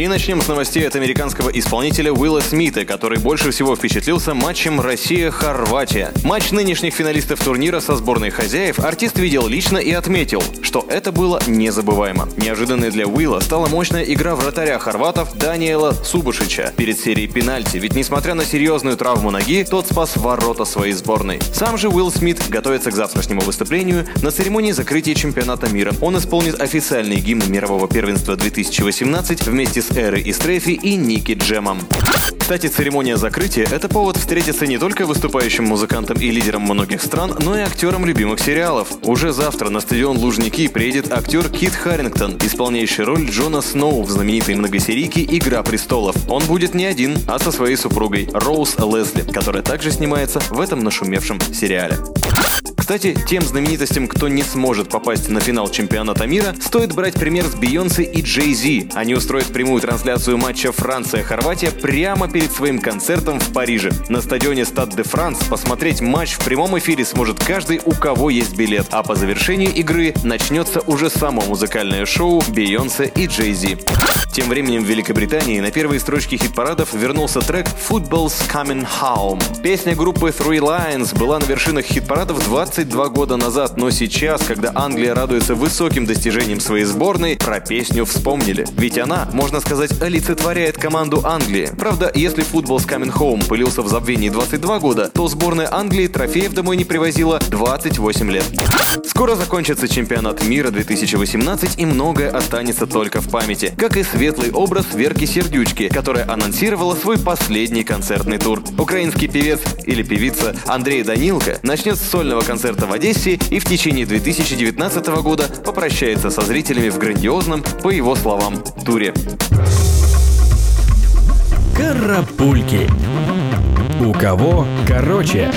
И начнем с новостей от американского исполнителя Уилла Смита, который больше всего впечатлился матчем Россия-Хорватия. Матч нынешних финалистов турнира со сборной хозяев артист видел лично и отметил, что это было незабываемо. Неожиданной для Уилла стала мощная игра вратаря хорватов Даниэла Субушича перед серией пенальти, ведь несмотря на серьезную травму ноги, тот спас ворота своей сборной. Сам же Уилл Смит готовится к завтрашнему выступлению на церемонии закрытия чемпионата мира. Он исполнит официальный гимн мирового первенства 2018 вместе с Эрой и Стрейфи и Ники Джемом. Кстати, церемония закрытия – это повод встретиться не только выступающим музыкантам и лидерам многих стран, но и актерам любимых сериалов. Уже завтра на стадион Лужники приедет актер Кит Харрингтон, исполняющий роль Джона Сноу в знаменитой многосерийке «Игра престолов». Он будет не один, а со своей супругой Роуз Лесли, которая также снимается в этом нашумевшем сериале. Кстати, тем знаменитостям, кто не сможет попасть на финал чемпионата мира, стоит брать пример с Бейонсе и Джей Зи. Они устроят прямую трансляцию матча Франция-Хорватия прямо перед своим концертом в Париже. На стадионе Стад де Франс посмотреть матч в прямом эфире сможет каждый, у кого есть билет. А по завершению игры начнется уже само музыкальное шоу Бейонсе и Джей Зи. Тем временем в Великобритании на первые строчки хит-парадов вернулся трек «Football's Coming Home». Песня группы Three Lions была на вершинах хит-парадов 22 года назад, но сейчас, когда Англия радуется высоким достижениям своей сборной, про песню вспомнили. Ведь она, можно сказать, олицетворяет команду Англии. Правда, если «Football's Coming Home» пылился в забвении 22 года, то сборная Англии трофеев домой не привозила 28 лет. Скоро закончится чемпионат мира 2018 и многое останется только в памяти, как и светлый образ Верки Сердючки, которая анонсировала свой последний концертный тур. Украинский певец или певица Андрей Данилко начнет с сольного концерта в Одессе и в течение 2019 года попрощается со зрителями в грандиозном, по его словам, туре. Карапульки. У кого короче.